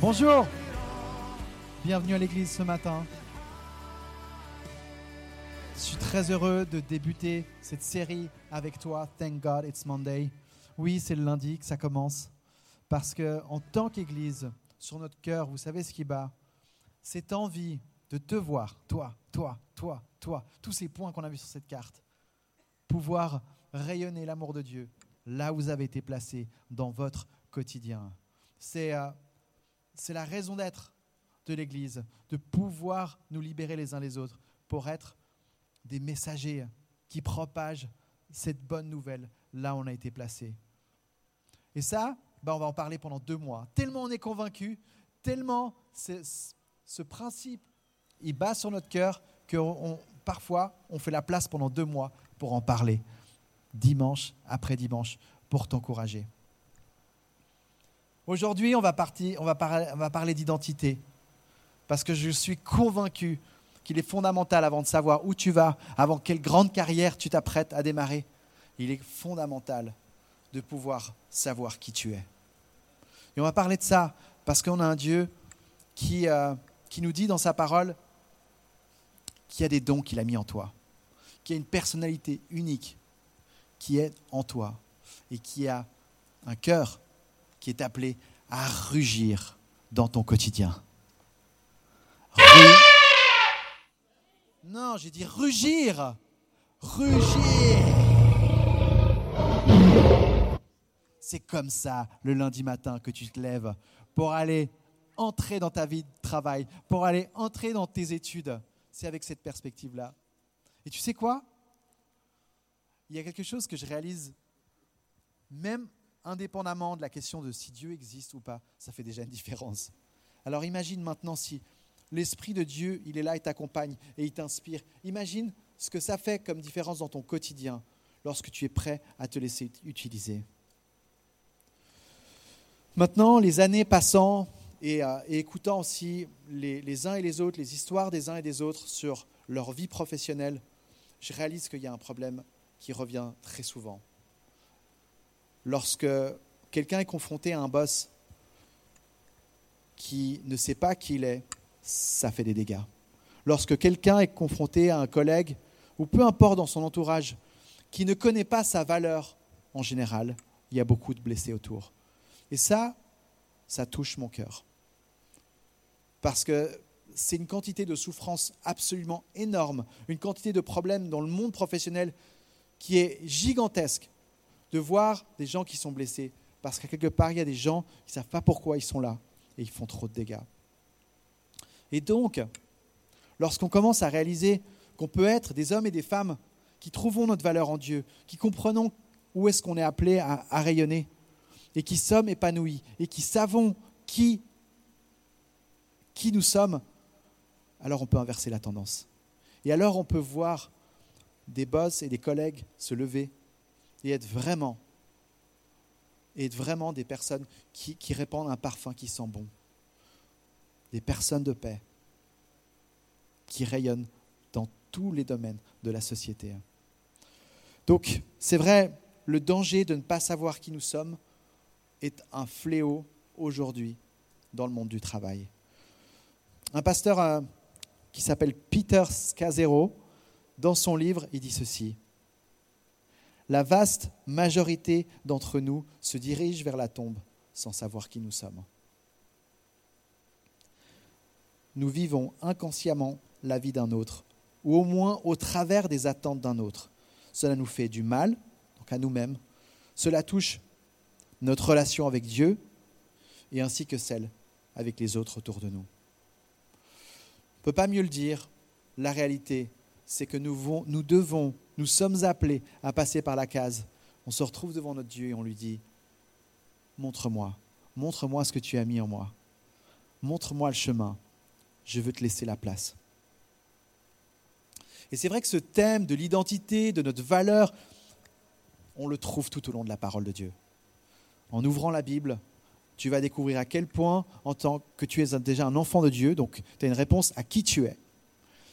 Bonjour, bienvenue à l'église ce matin. Je suis très heureux de débuter cette série avec toi. Thank God it's Monday. Oui, c'est le lundi que ça commence. Parce que en tant qu'église, sur notre cœur, vous savez ce qui bat? Cette envie de te voir, toi, toi, toi, toi, tous ces points qu'on a vus sur cette carte, pouvoir rayonner l'amour de Dieu là où vous avez été placé dans votre quotidien. C'est euh, c'est la raison d'être de l'Église, de pouvoir nous libérer les uns les autres pour être des messagers qui propagent cette bonne nouvelle là où on a été placé. Et ça, ben on va en parler pendant deux mois. Tellement on est convaincu, tellement ce principe, il bat sur notre cœur que parfois on fait la place pendant deux mois pour en parler, dimanche après dimanche, pour t'encourager. Aujourd'hui, on va, parler d'identité, parce que je suis convaincu qu'il est fondamental avant de savoir où tu vas, avant quelle grande carrière tu t'apprêtes à démarrer, il est fondamental de pouvoir savoir qui tu es. Et on va parler de ça parce qu'on a un Dieu qui, euh, qui nous dit dans sa parole qu'il y a des dons qu'il a mis en toi, qu'il y a une personnalité unique qui est en toi et qui a un cœur qui est appelé à rugir dans ton quotidien. Non, j'ai dit rugir. Rugir. C'est comme ça le lundi matin que tu te lèves pour aller entrer dans ta vie de travail, pour aller entrer dans tes études. C'est avec cette perspective-là. Et tu sais quoi? Il y a quelque chose que je réalise même indépendamment de la question de si Dieu existe ou pas, ça fait déjà une différence. Alors imagine maintenant si l'Esprit de Dieu, il est là et t'accompagne et il t'inspire. Imagine ce que ça fait comme différence dans ton quotidien lorsque tu es prêt à te laisser utiliser. Maintenant, les années passant et, euh, écoutant aussi les, les, uns et les autres, les histoires des uns et des autres sur leur vie professionnelle, je réalise qu'il y a un problème qui revient très souvent lorsque quelqu'un est confronté à un boss qui ne sait pas qui il est, ça fait des dégâts. Lorsque quelqu'un est confronté à un collègue, ou peu importe dans son entourage, qui ne connaît pas sa valeur en général, il y a beaucoup de blessés autour. Et ça, ça touche mon cœur. Parce que c'est une quantité de souffrance absolument énorme, une quantité de problèmes dans le monde professionnel qui est gigantesque de voir des gens qui sont blessés. Parce qu'à quelque part, il y a des gens qui ne savent pas pourquoi ils sont là et ils font trop de dégâts. Et donc, lorsqu'on commence à réaliser qu'on peut être des hommes et des femmes qui trouvons notre valeur en Dieu, qui comprenons où est-ce qu'on est appelé à, à, rayonner, et qui sommes épanouis, et qui savons qui, qui nous sommes, alors on peut inverser la tendance. Et alors on peut voir des boss et des collègues se lever et être vraiment, être vraiment des personnes qui, répandent un parfum qui sent bon. Des personnes de paix qui rayonnent dans tous les domaines de la société. Donc, c'est vrai, le danger de ne pas savoir qui nous sommes est un fléau aujourd'hui dans le monde du travail. Un pasteur euh, qui s'appelle Peter Scazzero, dans son livre, il dit ceci la vaste majorité d'entre nous se dirige vers la tombe sans savoir qui nous sommes. Nous vivons inconsciemment la vie d'un autre, ou au moins au travers des attentes d'un autre. Cela nous fait du mal, donc à nous-mêmes. Cela touche notre relation avec Dieu et ainsi que celle avec les autres autour de nous. On ne peut pas mieux le dire, la réalité, c'est que nous, nous devons nous sommes appelés à passer par la case. On se retrouve devant notre Dieu et on lui dit, montre-moi, montre-moi ce que tu as mis en moi. Montre-moi le chemin. Je veux te laisser la place. Et c'est vrai que ce thème de l'identité, de notre valeur, on le trouve tout au long de la parole de Dieu. En ouvrant la Bible, tu vas découvrir à quel point, en tant que tu es déjà un enfant de Dieu, donc tu as une réponse à qui tu es.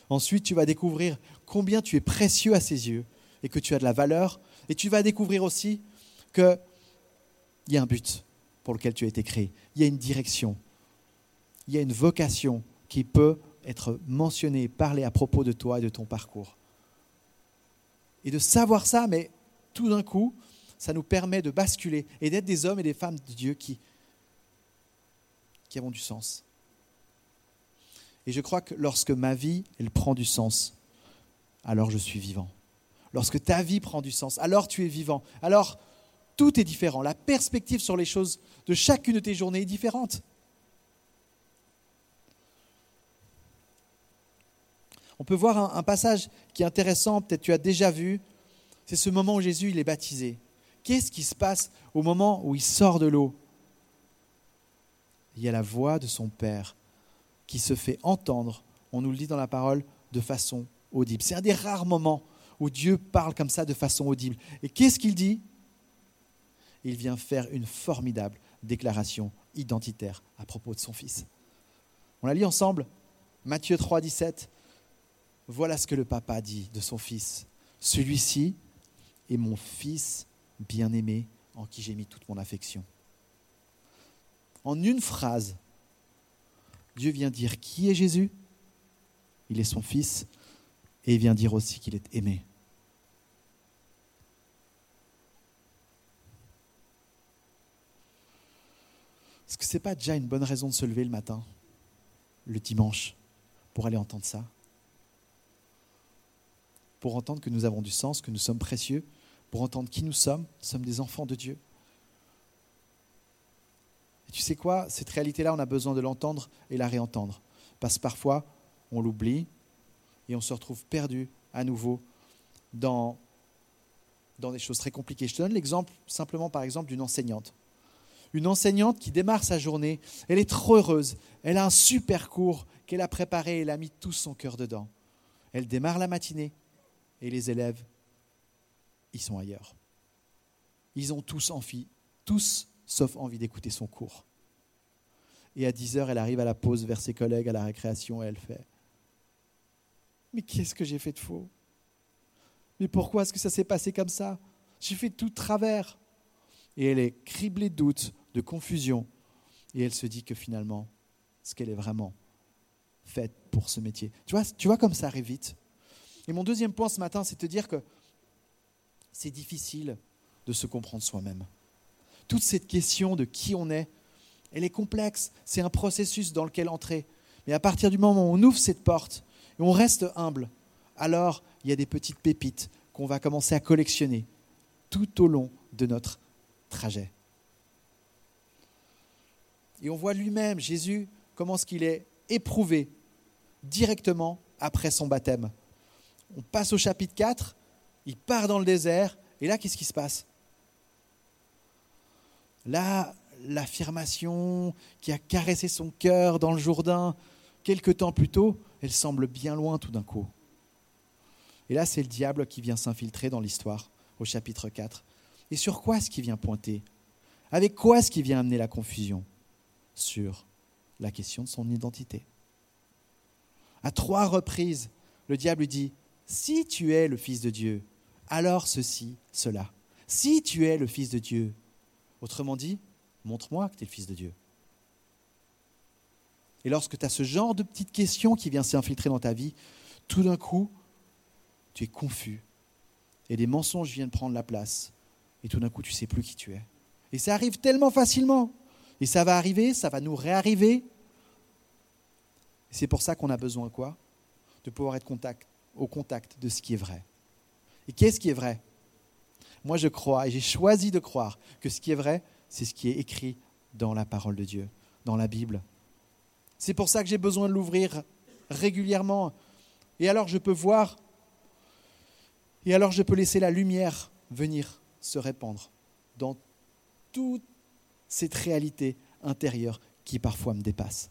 Ensuite, tu vas découvrir combien tu es précieux à ses yeux et que tu as de la valeur. Et tu vas découvrir aussi qu'il y a un but pour lequel tu as été créé. Il y a une direction. il y a une vocation qui peut être mentionnée, parlée à propos de toi et de ton parcours. Et de savoir ça, mais tout d'un coup, ça nous permet de basculer et d'être des hommes et des femmes de Dieu qui, qui avons du sens. Et je crois que lorsque ma vie, elle prend du sens, alors je suis vivant. Lorsque ta vie prend du sens, alors tu es vivant. Alors tout est différent. La perspective sur les choses de chacune de tes journées est différente. On peut voir un, passage qui est intéressant, peut-être tu as déjà vu, c'est ce moment où Jésus il est baptisé. Qu'est-ce qui se passe au moment où il sort de l'eau? Il y a la voix de son Père qui se fait entendre, on nous le dit dans la parole, de façon audible. C'est un des rares moments où Dieu parle comme ça de façon audible. Et qu'est-ce qu'il dit? Il vient faire une formidable déclaration identitaire à propos de son Fils. On la lit ensemble Matthieu 3, 17. Voilà ce que le papa dit de son Fils. Celui-ci est mon Fils bien-aimé en qui j'ai mis toute mon affection. En une phrase, Dieu vient dire qui est Jésus, il est son Fils, et il vient dire aussi qu'il est aimé. Est-ce que ce n'est pas déjà une bonne raison de se lever le matin, le dimanche, pour aller entendre ça? Pour entendre que nous avons du sens, que nous sommes précieux, pour entendre qui nous sommes, sommes des enfants de Dieu. Et tu sais quoi? Cette réalité-là, on a besoin de l'entendre et la réentendre. Parce que parfois, on l'oublie et on se retrouve perdu à nouveau dans, des choses très compliquées. Je te donne l'exemple simplement, par exemple, d'une enseignante. Une enseignante qui démarre sa journée, elle est trop heureuse, elle a un super cours qu'elle a préparé, elle a mis tout son cœur dedans. Elle démarre la matinée et les élèves, ils sont ailleurs. Ils ont tous envie, tous sauf envie d'écouter son cours. Et à 10 heures, elle arrive à la pause vers ses collègues à la récréation et elle fait Mais qu'est-ce que j'ai fait de faux? Mais pourquoi est-ce que ça s'est passé comme ça? J'ai fait tout travers. Et elle est criblée de doutes, de confusion. Et elle se dit que finalement, ce qu'elle est vraiment faite pour ce métier. Tu vois, tu vois comme ça arrive vite. Et mon deuxième point ce matin, c'est de te dire que c'est difficile de se comprendre soi-même toute cette question de qui on est, elle est complexe. C'est un processus dans lequel entrer. Mais à partir du moment où on ouvre cette porte et on reste humble, alors il y a des petites pépites qu'on va commencer à collectionner tout au long de notre trajet. Et on voit lui-même, Jésus, comment ce qu'il est éprouvé directement après son baptême. On passe au chapitre 4, il part dans le désert, et là, qu'est-ce qui se passe? Là, l'affirmation qui a caressé son cœur dans le Jourdain quelque temps plus tôt, elle semble bien loin tout d'un coup. Et là, c'est le diable qui vient s'infiltrer dans l'histoire au chapitre 4. Et sur quoi est-ce qu'il vient pointer? Avec quoi est-ce qu'il vient amener la confusion? Sur la question de son identité. À trois reprises, le diable dit, si tu es le Fils de Dieu, alors ceci, cela. Si tu es le Fils de Dieu, Autrement dit, montre-moi que tu es le Fils de Dieu. Et lorsque tu as ce genre de petites questions qui viennent s'infiltrer dans ta vie, tout d'un coup, tu es confus. Et des mensonges viennent prendre la place. Et tout d'un coup, tu ne sais plus qui tu es. Et ça arrive tellement facilement. Et ça va arriver, ça va nous réarriver. C'est pour ça qu'on a besoin quoi? De pouvoir être contact, au contact de ce qui est vrai. Et qu'est-ce qui est vrai? Moi, je crois et j'ai choisi de croire que ce qui est vrai, c'est ce qui est écrit dans la parole de Dieu, dans la Bible. C'est pour ça que j'ai besoin de l'ouvrir régulièrement. Et alors je peux voir, et alors je peux laisser la lumière venir se répandre dans toute cette réalité intérieure qui parfois me dépasse.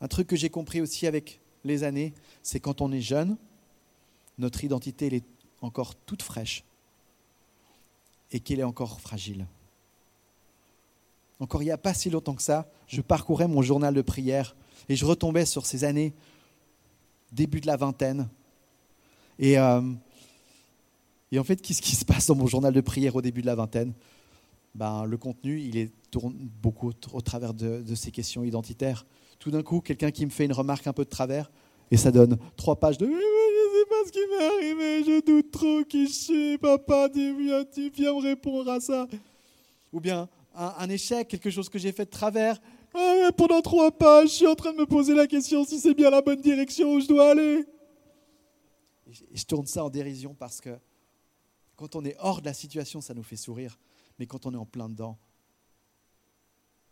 Un truc que j'ai compris aussi avec les années, c'est quand on est jeune, notre identité elle est encore toute fraîche et qu'elle est encore fragile. Encore il n'y a pas si longtemps que ça, je parcourais mon journal de prière et je retombais sur ces années, début de la vingtaine. Et, euh, en fait, qu'est-ce qui se passe dans mon journal de prière au début de la vingtaine? Ben, le contenu, il tourne beaucoup au travers de, ces questions identitaires. Tout d'un coup, quelqu'un qui me fait une remarque un peu de travers, et ça donne trois pages de pas ce qui m'est arrivé, je doute trop qui je suis, papa, viens, tu viens me répondre à ça. Ou bien un, échec, quelque chose que j'ai fait de travers. Ah pendant trois pages, je suis en train de me poser la question si c'est bien la bonne direction où je dois aller. Je tourne ça en dérision parce que quand on est hors de la situation, ça nous fait sourire. Mais quand on est en plein dedans,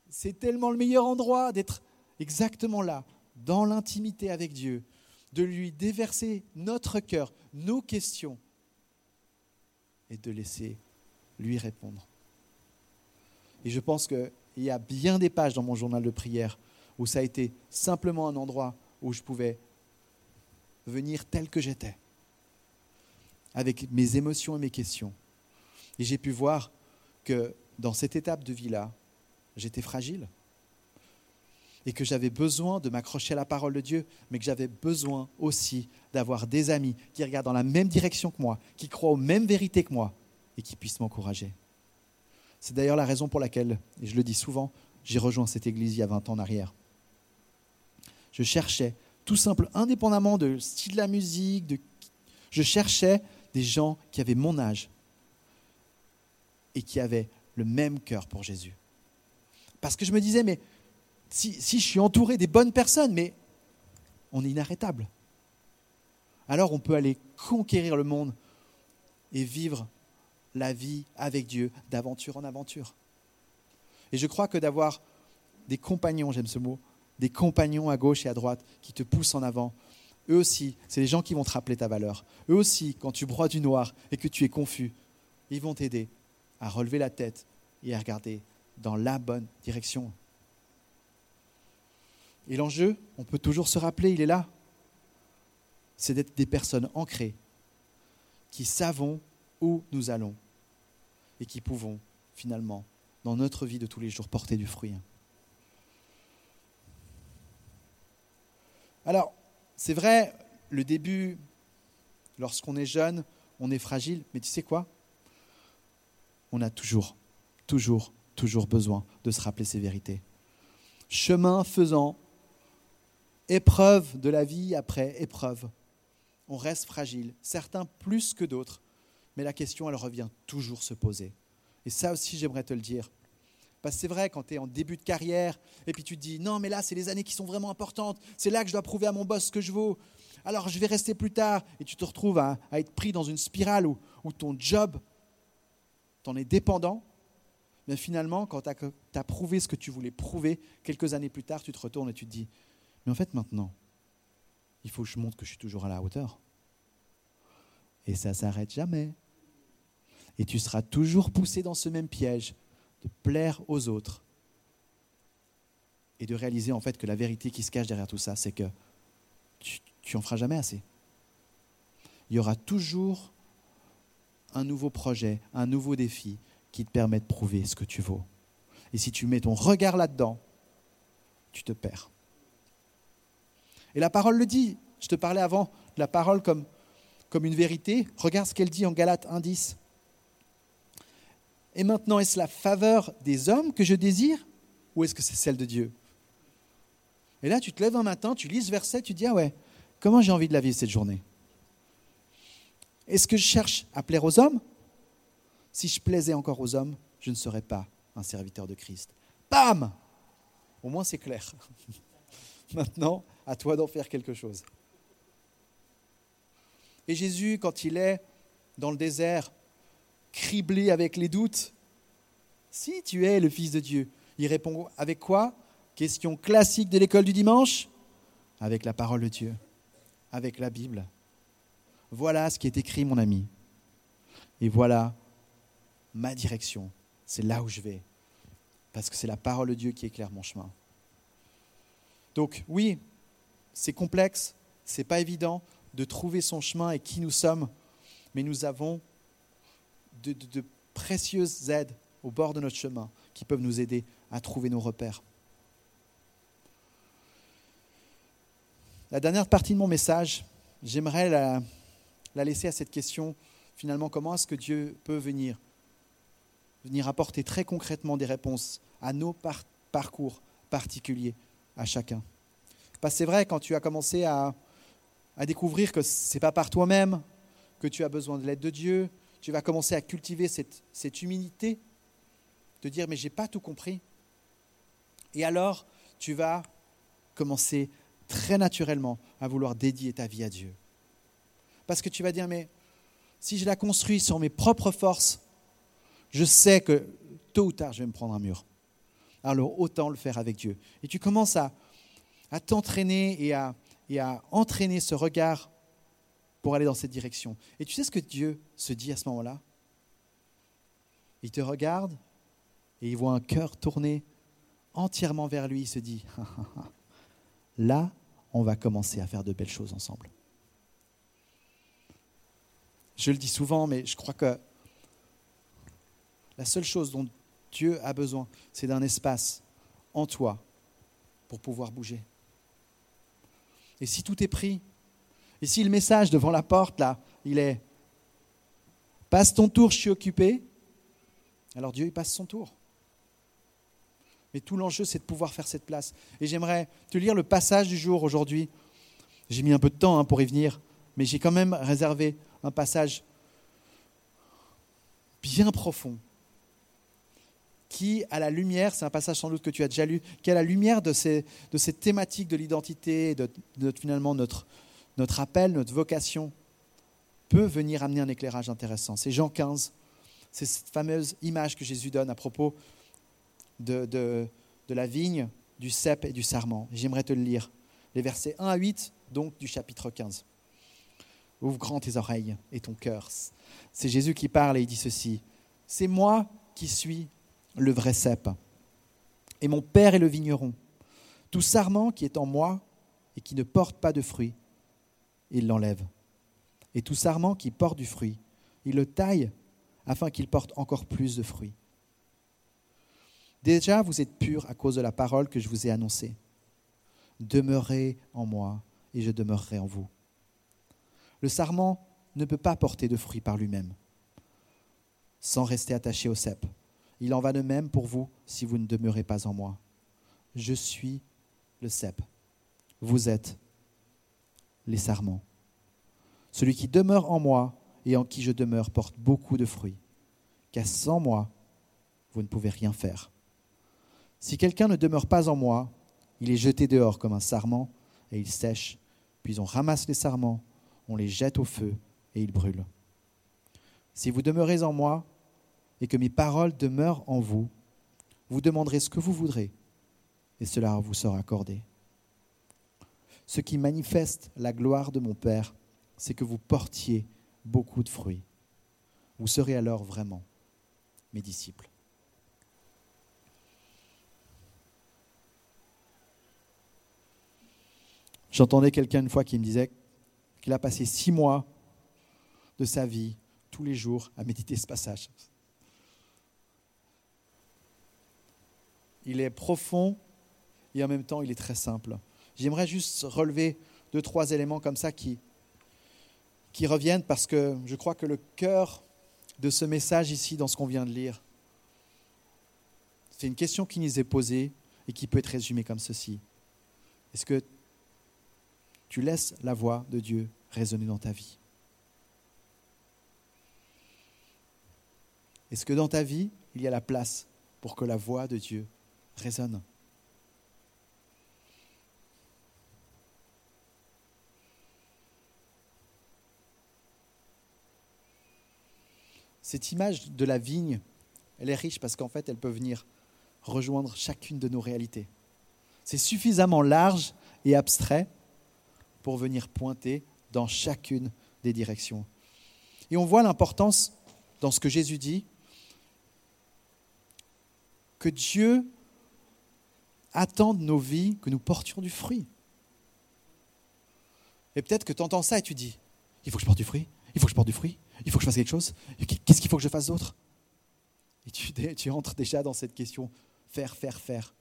c'est tellement le meilleur endroit d'être exactement là, dans l'intimité avec Dieu, de lui déverser notre cœur, nos questions, et de laisser lui répondre. Et je pense qu'il y a bien des pages dans mon journal de prière où ça a été simplement un endroit où je pouvais venir tel que j'étais avec mes émotions et mes questions. Et j'ai pu voir que dans cette étape de vie-là, j'étais fragile et que j'avais besoin de m'accrocher à la parole de Dieu, mais que j'avais besoin aussi d'avoir des amis qui regardent dans la même direction que moi, qui croient aux mêmes vérités que moi et qui puissent m'encourager. C'est d'ailleurs la raison pour laquelle, et je le dis souvent, j'ai rejoint cette église il y a 20 ans en arrière. Je cherchais, tout simple, indépendamment de style de la musique, de... je cherchais des gens qui avaient mon âge et qui avaient le même cœur pour Jésus. Parce que je me disais, mais si, je suis entouré des bonnes personnes, mais on est inarrêtable. Alors on peut aller conquérir le monde et vivre la vie avec Dieu d'aventure en aventure. Et je crois que d'avoir des compagnons, j'aime ce mot, des compagnons à gauche et à droite qui te poussent en avant, eux aussi, c'est les gens qui vont te rappeler ta valeur. Eux aussi, quand tu broies du noir et que tu es confus, ils vont t'aider à relever la tête et à regarder dans la bonne direction. Et l'enjeu, on peut toujours se rappeler, il est là. C'est d'être des personnes ancrées, qui savons où nous allons et qui pouvons finalement, dans notre vie de tous les jours, porter du fruit. Alors, c'est vrai, le début, lorsqu'on est jeune, on est fragile, mais tu sais quoi? On a toujours, toujours, toujours besoin de se rappeler ces vérités. Chemin faisant, épreuve de la vie après épreuve, on reste fragile, certains plus que d'autres, mais la question, elle revient toujours se poser. Et ça aussi, j'aimerais te le dire. Parce que c'est vrai, quand tu es en début de carrière, et puis tu te dis, non, mais là, c'est les années qui sont vraiment importantes, c'est là que je dois prouver à mon boss ce que je vaux, alors je vais rester plus tard, et tu te retrouves à, être pris dans une spirale où, ton job, t'en es dépendant, mais finalement, quand tu as, prouvé ce que tu voulais prouver, quelques années plus tard, tu te retournes et tu te dis, mais en fait maintenant, il faut que je montre que je suis toujours à la hauteur. Et ça s'arrête jamais. Et tu seras toujours poussé dans ce même piège de plaire aux autres et de réaliser en fait que la vérité qui se cache derrière tout ça, c'est que tu, en feras jamais assez. Il y aura toujours un nouveau projet, un nouveau défi qui te permet de prouver ce que tu vaux. Et si tu mets ton regard là-dedans, tu te perds. Et la parole le dit. Je te parlais avant de la parole comme, comme une vérité. Regarde ce qu'elle dit en Galates 1.10. Et maintenant, est-ce la faveur des hommes que je désire ou est-ce que c'est celle de Dieu? Et là, tu te lèves un matin, tu lis ce verset, tu dis, ah ouais, comment j'ai envie de la vivre cette journée? Est-ce que je cherche à plaire aux hommes? Si je plaisais encore aux hommes, je ne serais pas un serviteur de Christ. Bam Au moins c'est clair. Maintenant, à toi d'en faire quelque chose. Et Jésus, quand il est dans le désert, criblé avec les doutes Si tu es le Fils de Dieu, il répond avec quoi? Question classique de l'école du dimanche Avec la parole de Dieu, avec la Bible. Voilà ce qui est écrit, mon ami. Et voilà ma direction. C'est là où je vais. Parce que c'est la parole de Dieu qui éclaire mon chemin. Donc oui, c'est complexe, c'est pas évident de trouver son chemin et qui nous sommes, mais nous avons de, précieuses aides au bord de notre chemin qui peuvent nous aider à trouver nos repères. La dernière partie de mon message, j'aimerais la, la, laisser à cette question, finalement, comment est-ce que Dieu peut venir venir apporter très concrètement des réponses à nos parcours particuliers à chacun? Que c'est vrai, quand tu as commencé à, découvrir que ce n'est pas par toi-même que tu as besoin de l'aide de Dieu, tu vas commencer à cultiver cette, cette humilité, de dire mais j'ai pas tout compris. Et alors, tu vas commencer très naturellement à vouloir dédier ta vie à Dieu. Parce que tu vas dire mais si je la construis sur mes propres forces, je sais que tôt ou tard je vais me prendre un mur. Alors autant le faire avec Dieu. Et tu commences à, à t'entraîner et à, et à entraîner ce regard pour aller dans cette direction. Et tu sais ce que Dieu se dit à ce moment-là? Il te regarde et il voit un cœur tourné entièrement vers lui. Il se dit, là, on va commencer à faire de belles choses ensemble. Je le dis souvent, mais je crois que la seule chose dont Dieu a besoin, c'est d'un espace en toi pour pouvoir bouger. Et si tout est pris, et si le message devant la porte, là, il est Passe ton tour, je suis occupé, alors Dieu, il passe son tour. Mais tout l'enjeu, c'est de pouvoir faire cette place. Et j'aimerais te lire le passage du jour aujourd'hui. J'ai mis un peu de temps hein, pour y venir, mais j'ai quand même réservé un passage bien profond qui, à la lumière, c'est un passage sans doute que tu as déjà lu, qui, à la lumière de ces, de ces thématiques de l'identité, de, finalement notre, notre appel, notre vocation, peut venir amener un éclairage intéressant. C'est Jean 15, c'est cette fameuse image que Jésus donne à propos de, de, de la vigne, du cep et du sarment. J'aimerais te le lire. Les versets 1 à 8, donc du chapitre 15. Ouvre grand tes oreilles et ton cœur. C'est Jésus qui parle et il dit ceci. C'est moi qui suis le vrai cep. Et mon Père est le vigneron. Tout sarment qui est en moi et qui ne porte pas de fruit, il l'enlève. Et tout sarment qui porte du fruit, il le taille afin qu'il porte encore plus de fruits. Déjà, vous êtes purs à cause de la parole que je vous ai annoncée. Demeurez en moi et je demeurerai en vous. Le sarment ne peut pas porter de fruits par lui-même sans rester attaché au cep. Il en va de même pour vous si vous ne demeurez pas en moi. Je suis le cep. Vous êtes les sarments. Celui qui demeure en moi et en qui je demeure porte beaucoup de fruits, car sans moi, vous ne pouvez rien faire. Si quelqu'un ne demeure pas en moi, il est jeté dehors comme un sarment et il sèche, puis on ramasse les sarments, on les jette au feu et ils brûlent. Si vous demeurez en moi et que mes paroles demeurent en vous, vous demanderez ce que vous voudrez et cela vous sera accordé. Ce qui manifeste la gloire de mon Père, c'est que vous portiez beaucoup de fruits. Vous serez alors vraiment mes disciples. J'entendais quelqu'un une fois qui me disait qu'il a passé six mois de sa vie, tous les jours, à méditer ce passage. Il est profond et en même temps il est très simple. J'aimerais juste relever deux, trois éléments comme ça qui, reviennent parce que je crois que le cœur de ce message ici, dans ce qu'on vient de lire, c'est une question qui nous est posée et qui peut être résumée comme ceci. Est-ce que tu laisses la voix de Dieu résonner dans ta vie? Est-ce que dans ta vie, il y a la place pour que la voix de Dieu résonne. Cette image de la vigne, elle est riche parce qu'en fait, elle peut venir rejoindre chacune de nos réalités. C'est suffisamment large et abstrait pour venir pointer dans chacune des directions. Et on voit l'importance dans ce que Jésus dit, que Dieu attendent nos vies que nous portions du fruit. Et peut-être que tu entends ça et tu dis, il faut que je porte du fruit, il faut que je porte du fruit, il faut que je fasse quelque chose, qu'est-ce qu'il faut que je fasse d'autre? Et tu, tu entres déjà dans cette question, faire, faire, faire.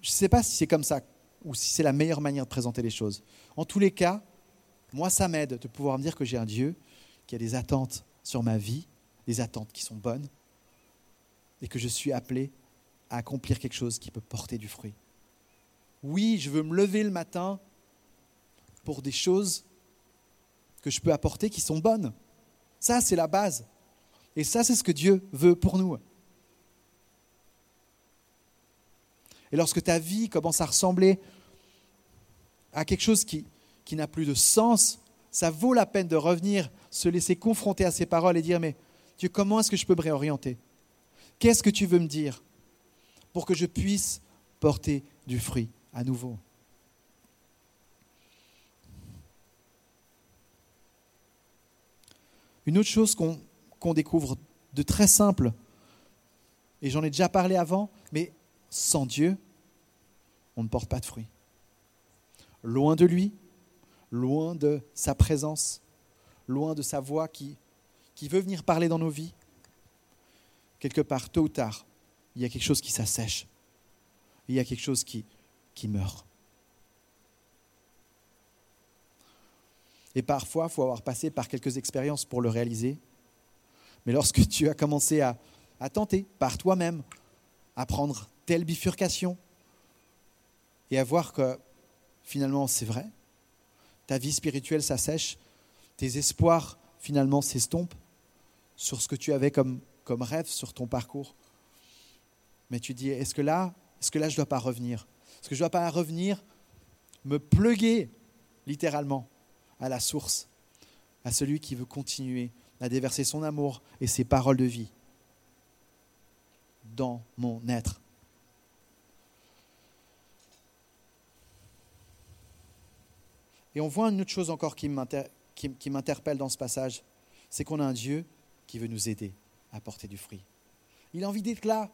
Je ne sais pas si c'est comme ça ou si c'est la meilleure manière de présenter les choses. En tous les cas, moi, ça m'aide de pouvoir me dire que j'ai un Dieu qui a des attentes sur ma vie des attentes qui sont bonnes et que je suis appelé à accomplir quelque chose qui peut porter du fruit. Oui, je veux me lever le matin pour des choses que je peux apporter qui sont bonnes. Ça, c'est la base. Et ça, c'est ce que Dieu veut pour nous. Et lorsque ta vie commence à ressembler à quelque chose qui, qui n'a plus de sens, ça vaut la peine de revenir, se laisser confronter à ces paroles et dire, mais Dieu, comment est-ce que je peux me réorienter? Qu'est-ce que tu veux me dire? Pour que je puisse porter du fruit à nouveau Une autre chose qu'on découvre de très simple, et j'en ai déjà parlé avant, mais sans Dieu, on ne porte pas de fruit. Loin de lui, loin de sa présence, loin de sa voix qui, qui veut venir parler dans nos vies, quelque part, tôt ou tard, il y a quelque chose qui s'assèche. Il y a quelque chose qui, meurt. Et parfois, il faut avoir passé par quelques expériences pour le réaliser. Mais lorsque tu as commencé à, tenter par toi-même, à prendre telle bifurcation, et à voir que finalement c'est vrai, ta vie spirituelle s'assèche, tes espoirs finalement s'estompent sur ce que tu avais comme rêve sur ton parcours. Mais tu dis, est-ce que là, est-ce que là je ne dois pas revenir? Est-ce que je ne dois pas revenir me pluguer littéralement à la source, à celui qui veut continuer à déverser son amour et ses paroles de vie dans mon être? Et on voit une autre chose encore qui m'interpelle dans ce passage, c'est qu'on a un Dieu qui veut nous aider à porter du fruit. Il a envie d'être là.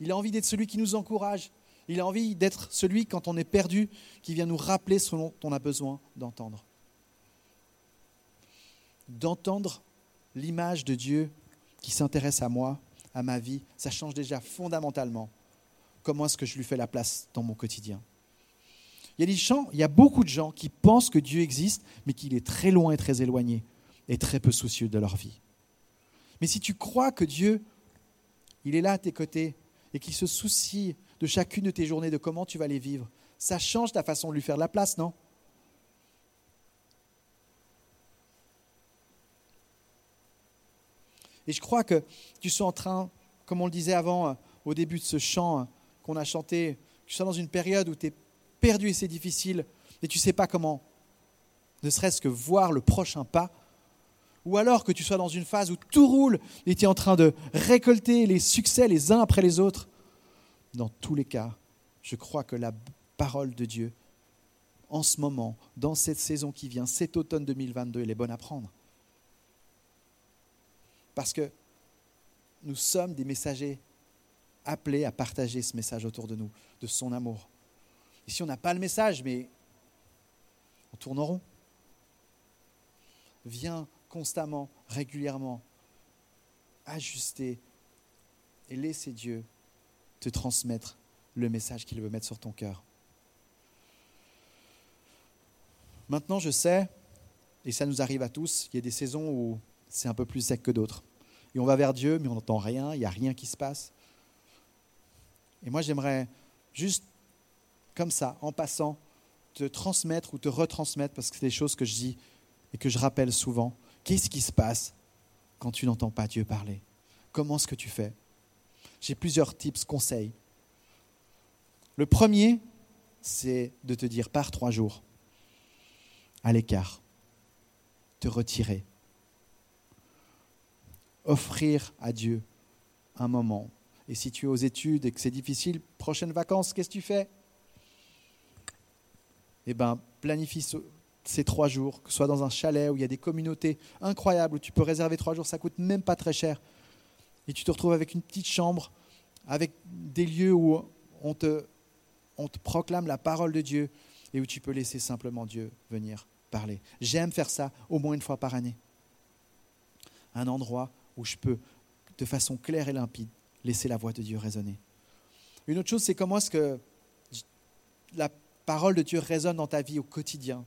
Il a envie d'être celui qui nous encourage. Il a envie d'être celui, quand on est perdu, qui vient nous rappeler ce dont on a besoin d'entendre. D'entendre l'image de Dieu qui s'intéresse à moi, à ma vie, ça change déjà fondamentalement comment est-ce que je lui fais la place dans mon quotidien. Il y a des gens, il y a beaucoup de gens qui pensent que Dieu existe, mais qu'il est très loin et très éloigné et très peu soucieux de leur vie. Mais si tu crois que Dieu, il est là à tes côtés et qu'il se soucie de chacune de tes journées, de comment tu vas les vivre, ça change ta façon de lui faire de la place, non? Et je crois que tu sois en train, comme on le disait avant, au début de ce chant qu'on a chanté, que tu sois dans une période où tu es perdu et c'est difficile, et tu ne sais pas comment, ne serait-ce que voir le prochain pas, ou alors que tu sois dans une phase où tout roule et tu es en train de récolter les succès les uns après les autres, dans tous les cas, je crois que la parole de Dieu, en ce moment, dans cette saison qui vient, cet automne 2022, elle est bonne à prendre. Parce que nous sommes des messagers appelés à partager ce message autour de nous, de son amour. Ici, on n'a pas le message, mais on tourne en rond. Viens constamment, régulièrement, ajuster et laisser Dieu te transmettre le message qu'il veut mettre sur ton cœur. Maintenant, je sais, et ça nous arrive à tous, il y a des saisons où c'est un peu plus sec que d'autres. Et on va vers Dieu, mais on n'entend rien, il n'y a rien qui se passe. Et moi, j'aimerais juste comme ça, en passant, te transmettre ou te retransmettre, parce que c'est des choses que je dis et que je rappelle souvent. Qu'est-ce qui se passe quand tu n'entends pas Dieu parler? Comment est-ce que tu fais? J'ai plusieurs tips, conseils. Le premier, c'est de te dire par trois jours, à l'écart, te retirer, offrir à Dieu un moment. Et si tu es aux études et que c'est difficile, prochaines vacances, qu'est-ce que tu fais? Eh ben, planifie ces trois jours, que ce soit dans un chalet où il y a des communautés incroyables, où tu peux réserver trois jours, ça coûte même pas très cher. Et tu te retrouves avec une petite chambre, avec des lieux où on te, on te proclame la parole de Dieu et où tu peux laisser simplement Dieu venir parler. J'aime faire ça au moins une fois par année. Un endroit où je peux, de façon claire et limpide, laisser la voix de Dieu résonner. Une autre chose, c'est comment est-ce que la parole de Dieu résonne dans ta vie au quotidien?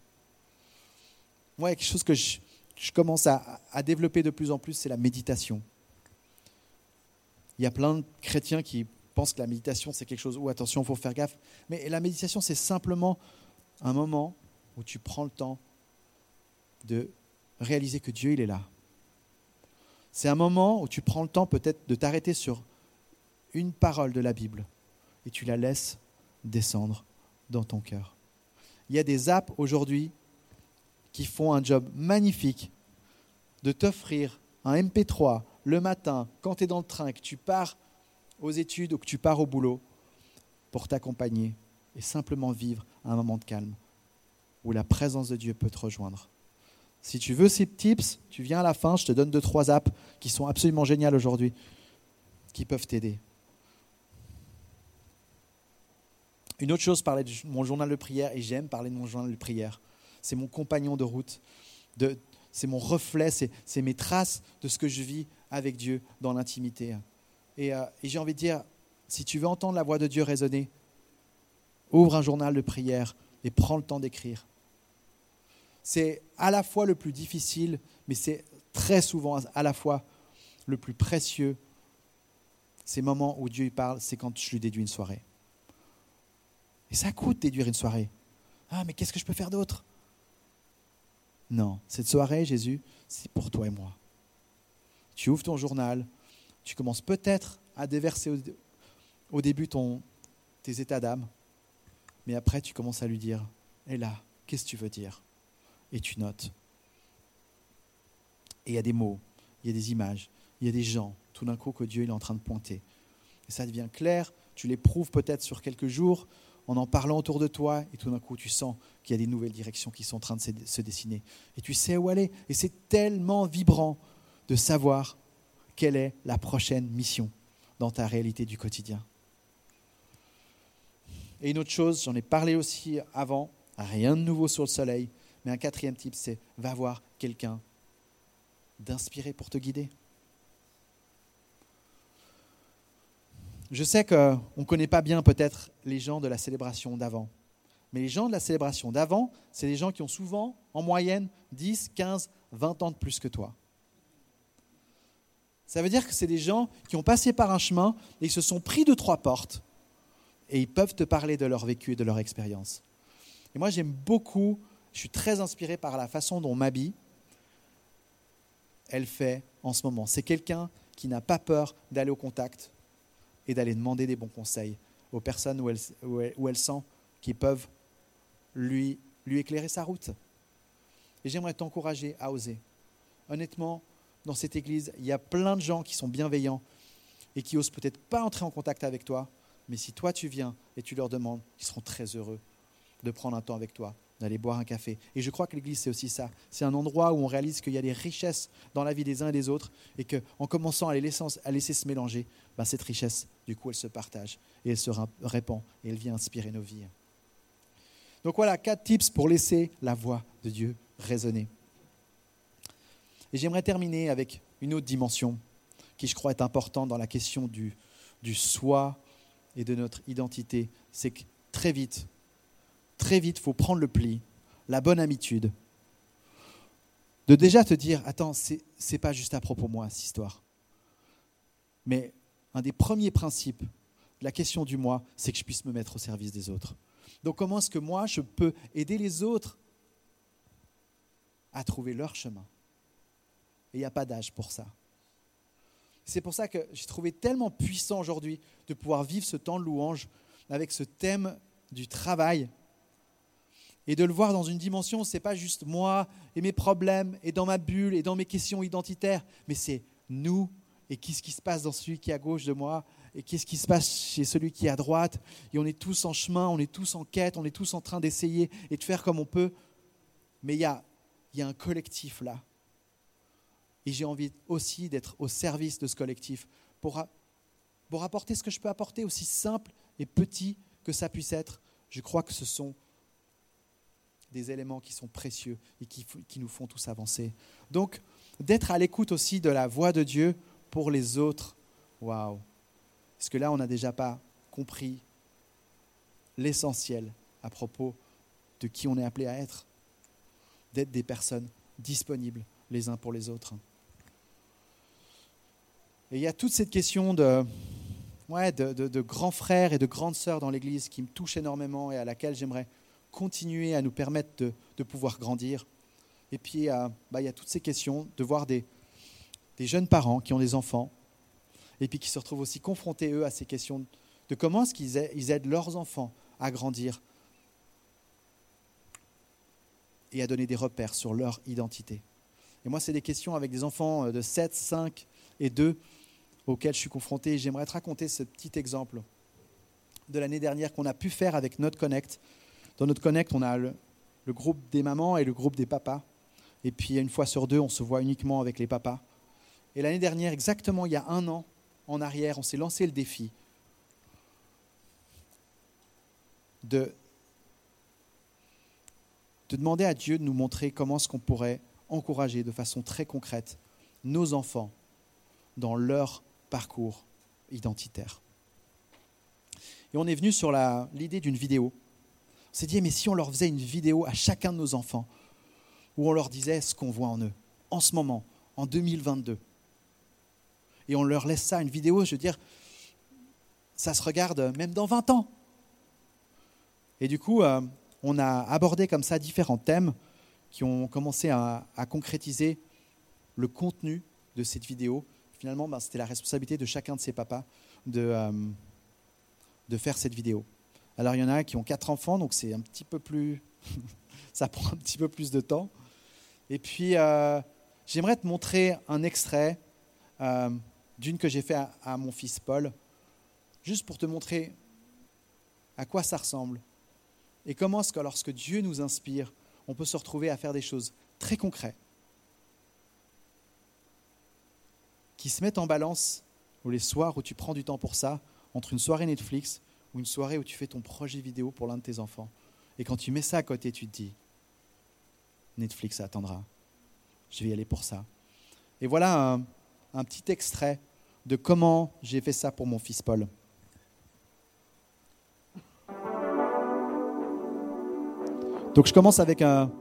Moi, il y a quelque chose que je, commence à, développer de plus en plus, c'est la méditation. Il y a plein de chrétiens qui pensent que la méditation, c'est quelque chose où, attention, il faut faire gaffe. Mais la méditation, c'est simplement un moment où tu prends le temps de réaliser que Dieu, il est là. C'est un moment où tu prends le temps peut-être de t'arrêter sur une parole de la Bible et tu la laisses descendre dans ton cœur. Il y a des apps aujourd'hui qui font un job magnifique de t'offrir un MP3 le matin quand tu es dans le train, que tu pars aux études ou que tu pars au boulot pour t'accompagner et simplement vivre un moment de calme où la présence de Dieu peut te rejoindre. Si tu veux ces tips, tu viens à la fin, je te donne deux, trois apps qui sont absolument géniales aujourd'hui, qui peuvent t'aider. Une autre chose, parler de mon journal de prière, et j'aime parler de mon journal de prière. C'est mon compagnon de route, c'est mon reflet, c'est mes traces de ce que je vis avec Dieu dans l'intimité. Et, euh, et j'ai envie de dire, si tu veux entendre la voix de Dieu résonner, ouvre un journal de prière et prends le temps d'écrire. C'est à la fois le plus difficile, mais c'est très souvent à la fois le plus précieux. Ces moments où Dieu parle, c'est quand je lui déduis une soirée. Et ça coûte déduire une soirée. Ah, mais qu'est-ce que je peux faire d'autre? Non, cette soirée, Jésus, c'est pour toi et moi. Tu ouvres ton journal, tu commences peut-être à déverser au, début ton, tes états d'âme, mais après tu commences à lui dire, et là, qu'est-ce que tu veux dire? Et tu notes. Et il y a des mots, il y a des images, il y a des gens, tout d'un coup, que Dieu est en train de pointer. Et ça devient clair, tu l'éprouves peut-être sur quelques jours, en en parlant autour de toi, et tout d'un coup, tu sens qu'il y a des nouvelles directions qui sont en train de se dessiner. Et tu sais où aller. Et c'est tellement vibrant de savoir quelle est la prochaine mission dans ta réalité du quotidien. Et une autre chose, j'en ai parlé aussi avant, rien de nouveau sur le soleil, mais un quatrième type, c'est va voir quelqu'un d'inspiré pour te guider. Je sais qu'on ne connaît pas bien peut-être les gens de la célébration d'avant. Mais les gens de la célébration d'avant, c'est des gens qui ont souvent, en moyenne, 10, 15, 20 ans de plus que toi. Ça veut dire que c'est des gens qui ont passé par un chemin et ils se sont pris de trois portes et ils peuvent te parler de leur vécu et de leur expérience. Et moi, j'aime beaucoup, je suis très inspiré par la façon dont Mabi, elle fait en ce moment. C'est quelqu'un qui n'a pas peur d'aller au contact et d'aller demander des bons conseils aux personnes où elle, où elle, sent qu'ils peuvent lui, lui éclairer sa route. Et j'aimerais t'encourager à oser. Honnêtement, dans cette église, il y a plein de gens qui sont bienveillants et qui osent peut-être pas entrer en contact avec toi, mais si toi tu viens et tu leur demandes, ils seront très heureux de prendre un temps avec toi, d'aller boire un café. Et je crois que l'église, c'est aussi ça. C'est un endroit où on réalise qu'il y a des richesses dans la vie des uns et des autres et qu'en commençant à les laisser, à laisser se mélanger, ben cette richesse, du coup, elle se partage et elle se répand et elle vient inspirer nos vies. Donc voilà, quatre tips pour laisser la voix de Dieu résonner. Et j'aimerais terminer avec une autre dimension qui, je crois, est importante dans la question du, du soi et de notre identité. C'est que très vite, très vite, il faut prendre le pli, la bonne habitude, de déjà te dire, attends, ce n'est pas juste à propos de moi, cette histoire. Mais un des premiers principes de la question du moi, c'est que je puisse me mettre au service des autres. Donc comment est-ce que moi, je peux aider les autres à trouver leur chemin? Et il n'y a pas d'âge pour ça. C'est pour ça que j'ai trouvé tellement puissant aujourd'hui de pouvoir vivre ce temps de louange avec ce thème du travail et de le voir dans une dimension, ce n'est pas juste moi et mes problèmes et dans ma bulle et dans mes questions identitaires, mais c'est nous et qu'est-ce qui se passe dans celui qui est à gauche de moi et qu'est-ce qui se passe chez celui qui est à droite. Et on est tous en chemin, on est tous en quête, on est tous en train d'essayer et de faire comme on peut. Mais il y a, il y a un collectif là et j'ai envie aussi d'être au service de ce collectif pour, pour apporter ce que je peux apporter, aussi simple et petit que ça puisse être. Je crois que ce sont des éléments qui sont précieux et qui, nous font tous avancer. Donc, d'être à l'écoute aussi de la voix de Dieu pour les autres. Waouh! Parce que là, on n'a déjà pas compris l'essentiel à propos de qui on est appelé à être? D'être des personnes disponibles les uns pour les autres. Et il y a toute cette question de, ouais, de, de grands frères et de grandes sœurs dans l'Église qui me touche énormément et à laquelle j'aimerais continuer à nous permettre de, pouvoir grandir. Et puis, euh, bah, il y a toutes ces questions de voir des, jeunes parents qui ont des enfants et puis qui se retrouvent aussi confrontés, eux, à ces questions de comment est-ce qu'ils ils aident leurs enfants à grandir et à donner des repères sur leur identité. Et moi, c'est des questions avec des enfants de 7, 5 et 2 auxquels je suis confronté. J'aimerais te raconter ce petit exemple de l'année dernière qu'on a pu faire avec notre Connect. Dans notre Connect, on a le, groupe des mamans et le groupe des papas. Et puis, une fois sur deux, on se voit uniquement avec les papas. Et l'année dernière, exactement il y a un an en arrière, on s'est lancé le défi de de demander à Dieu de nous montrer comment est-ce qu'on pourrait encourager de façon très concrète nos enfants dans leur parcours identitaire. Et on est venu sur l'idée d'une vidéo. On s'est dit, mais si on leur faisait une vidéo à chacun de nos enfants, où on leur disait ce qu'on voit en eux, en ce moment, en 2022. Et on leur laisse ça, une vidéo, je veux dire, ça se regarde même dans 20 ans. Et du coup, euh, on a abordé comme ça différents thèmes qui ont commencé à, concrétiser le contenu de cette vidéo. Finalement, ben, c'était la responsabilité de chacun de ces papas de, euh, de faire cette vidéo. Alors, il y en a qui ont quatre enfants, donc c'est un petit peu plus. ça prend un petit peu plus de temps. Et puis, euh, j'aimerais te montrer un extrait euh, d'une que j'ai fait à, à mon fils Paul, juste pour te montrer à quoi ça ressemble et comment est-ce que lorsque Dieu nous inspire, on peut se retrouver à faire des choses très concrètes qui se mettent en balance, ou les soirs où tu prends du temps pour ça, entre une soirée Netflix ou une soirée où tu fais ton projet vidéo pour l'un de tes enfants. Et quand tu mets ça à côté, tu te dis, Netflix attendra, je vais y aller pour ça. Et voilà un, petit extrait de comment j'ai fait ça pour mon fils Paul. Donc je commence avec un,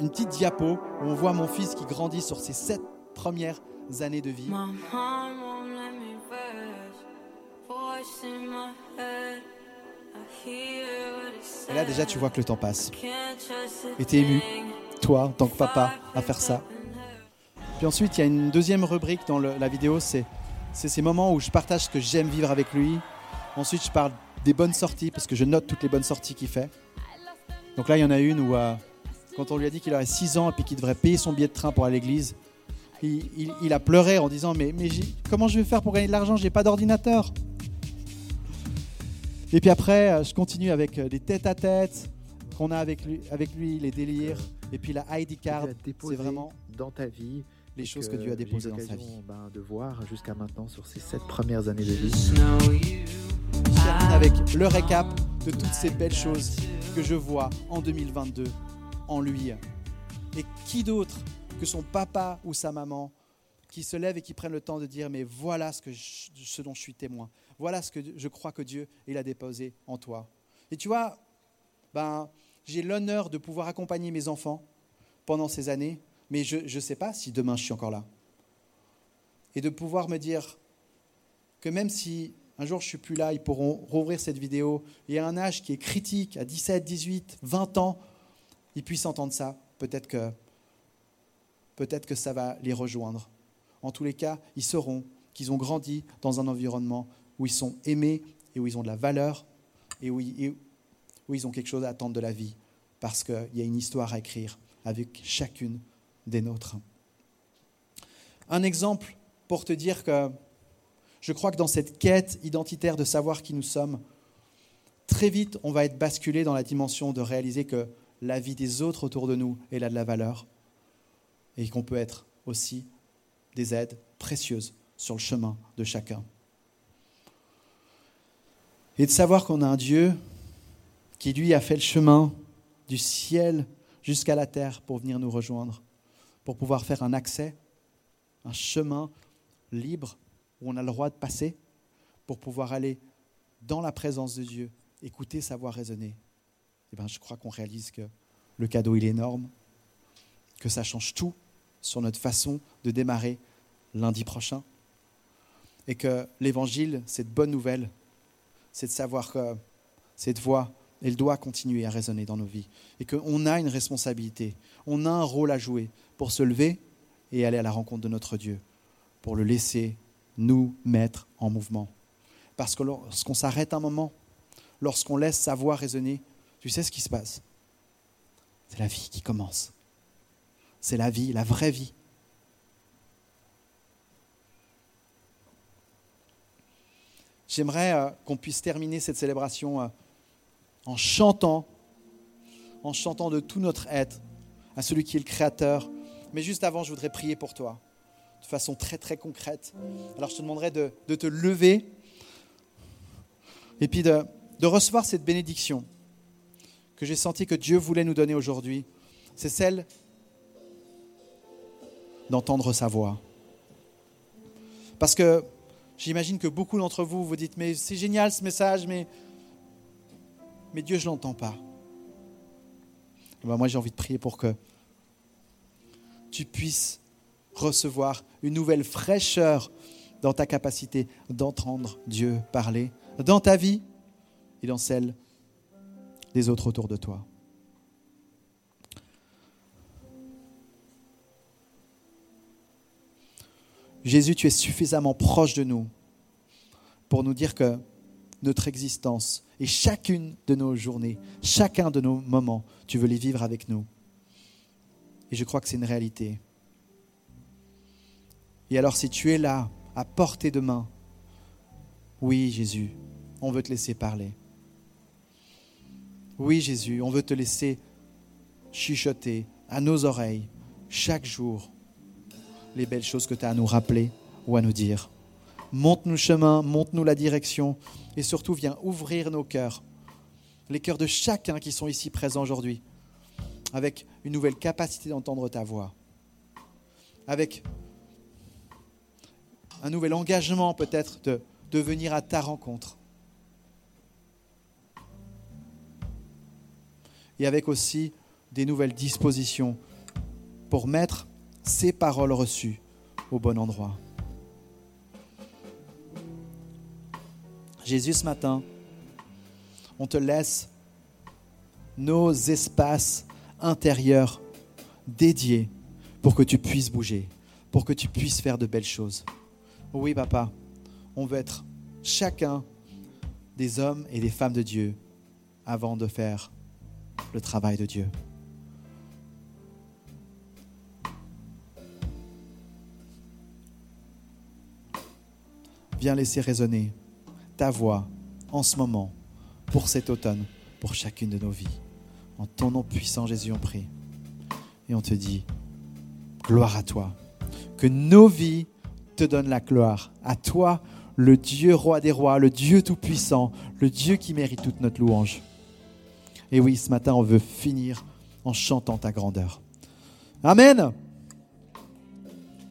une petite diapo où on voit mon fils qui grandit sur ses sept premières années de vie. Et là déjà tu vois que le temps passe. Et tu es ému, toi, en tant que papa, à faire ça. Puis ensuite il y a une deuxième rubrique dans le, la vidéo, c'est ces moments où je partage ce que j'aime vivre avec lui. Ensuite je parle des bonnes sorties parce que je note toutes les bonnes sorties qu'il fait. Donc là, il y en a une où, euh, quand on lui a dit qu'il aurait 6 ans et puis qu'il devrait payer son billet de train pour aller à l'église, il, a pleuré en disant Mais, mais comment je vais faire pour gagner de l'argent? J'ai pas d'ordinateur. Et puis après, euh, je continue avec euh, les têtes à tête qu'on a avec lui, avec lui, les délires, et puis la ID card. C'est vraiment dans ta vie les choses que, Dieu a déposées dans sa vie. Ben, de voir jusqu'à maintenant sur ces sept premières années de vie. Je termine avec le récap de toutes ces belles choses que je vois en 2022 en lui. Et qui d'autre que son papa ou sa maman qui se lève et qui prennent le temps de dire mais voilà ce, que ce dont je suis témoin. Voilà ce que je crois que Dieu il a déposé en toi. Et tu vois, ben, j'ai l'honneur de pouvoir accompagner mes enfants pendant ces années, mais je ne sais pas si demain je suis encore là. Et de pouvoir me dire que même si un jour je suis plus là, ils pourront rouvrir cette vidéo et à un âge qui est critique, à 17, 18, 20 ans, ils puissent entendre ça. Peut-être que, peut-être que ça va les rejoindre. En tous les cas, ils sauront qu'ils ont grandi dans un environnement où ils sont aimés et où ils ont de la valeur et où ils, ont quelque chose à attendre de la vie parce qu'il y a une histoire à écrire avec chacune des nôtres. Un exemple pour te dire que je crois que dans cette quête identitaire de savoir qui nous sommes, très vite, on va être basculé dans la dimension de réaliser que la vie des autres autour de nous, est là de la valeur et qu'on peut être aussi des aides précieuses sur le chemin de chacun. Et de savoir qu'on a un Dieu qui, lui, a fait le chemin du ciel jusqu'à la terre pour venir nous rejoindre, pour pouvoir faire un accès, un chemin libre où on a le droit de passer pour pouvoir aller dans la présence de Dieu, écouter sa voix résonner, eh ben, je crois qu'on réalise que le cadeau, il est énorme, que ça change tout sur notre façon de démarrer lundi prochain. Et que l'évangile, cette bonne nouvelle, c'est de savoir que cette voix, elle doit continuer à résonner dans nos vies. Et qu'on a une responsabilité, on a un rôle à jouer pour se lever et aller à la rencontre de notre Dieu, pour le laisser nous mettre en mouvement. Parce que lorsqu'on s'arrête un moment, lorsqu'on laisse sa voix résonner, tu sais ce qui se passe? C'est la vie qui commence. C'est la vie, la vraie vie. J'aimerais euh, qu'on puisse terminer cette célébration euh, en chantant, en chantant de tout notre être à celui qui est le Créateur. Mais juste avant, je voudrais prier pour toi, de façon très très concrète. Alors je te demanderai de, te lever et puis de, de recevoir cette bénédiction que j'ai senti que Dieu voulait nous donner aujourd'hui. C'est celle d'entendre sa voix. Parce que J'imagine que beaucoup d'entre vous vous dites, mais c'est génial ce message, mais, mais Dieu, je ne l'entends pas. Ben moi, j'ai envie de prier pour que tu puisses recevoir une nouvelle fraîcheur dans ta capacité d'entendre Dieu parler dans ta vie et dans celle des autres autour de toi. Jésus, tu es suffisamment proche de nous pour nous dire que notre existence et chacune de nos journées, chacun de nos moments, tu veux les vivre avec nous. Et je crois que c'est une réalité. Et alors si tu es là, à portée de main, oui Jésus, on veut te laisser parler. Oui Jésus, on veut te laisser chuchoter à nos oreilles chaque jour les belles choses que tu as à nous rappeler ou à nous dire. Montre-nous le chemin, montre-nous la direction et surtout viens ouvrir nos cœurs, les cœurs de chacun qui sont ici présents aujourd'hui, avec une nouvelle capacité d'entendre ta voix, avec un nouvel engagement peut-être de, de venir à ta rencontre. Et avec aussi des nouvelles dispositions pour mettre ces paroles reçues au bon endroit. Jésus, ce matin, on te laisse nos espaces intérieurs dédiés pour que tu puisses bouger, pour que tu puisses faire de belles choses. Oui, papa, on veut être chacun des hommes et des femmes de Dieu avant de faire le travail de Dieu. Laisser résonner ta voix en ce moment, pour cet automne, pour chacune de nos vies. En ton nom puissant, Jésus, on prie. Et on te dit, gloire à toi. Que nos vies te donnent la gloire. À toi, le Dieu roi des rois, le Dieu tout-puissant, le Dieu qui mérite toute notre louange. Et oui, ce matin, on veut finir en chantant ta grandeur. Amen.